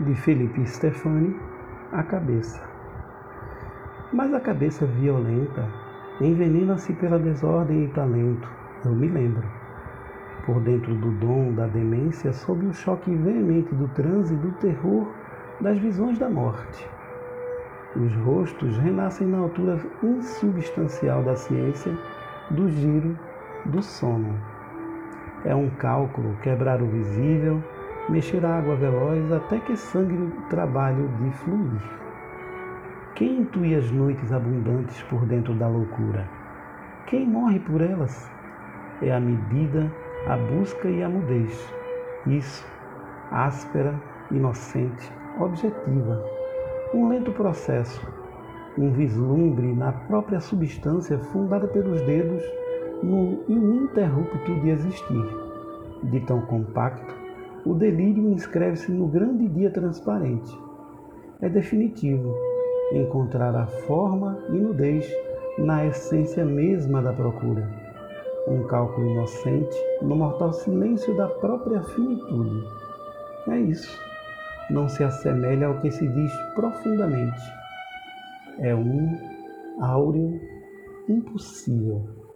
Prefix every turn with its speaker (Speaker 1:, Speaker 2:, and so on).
Speaker 1: de Felipe Stefani, A Cabeça. Mas a cabeça violenta envenena-se pela desordem e talento, eu me lembro. Por dentro do dom da demência, sob o choque veemente do transe e do terror das visões da morte. Os rostos renascem na altura insubstancial da ciência, do giro, do sono. É um cálculo quebrar o visível, mexer a água veloz até que sangue o trabalho de fluir. Quem intui as noites abundantes por dentro da loucura? Quem morre por elas? É a medida, a busca e a mudez. Isso, áspera, inocente, objetiva. Um lento processo, um vislumbre na própria substância fundada pelos dedos no ininterrupto de existir. De tão compacto, o delírio inscreve-se no grande dia transparente. É definitivo encontrar a forma e nudez na essência mesma da procura. Um cálculo inocente no mortal silêncio da própria finitude. É isso. Não se assemelha ao que se diz profundamente. É um áureo impossível.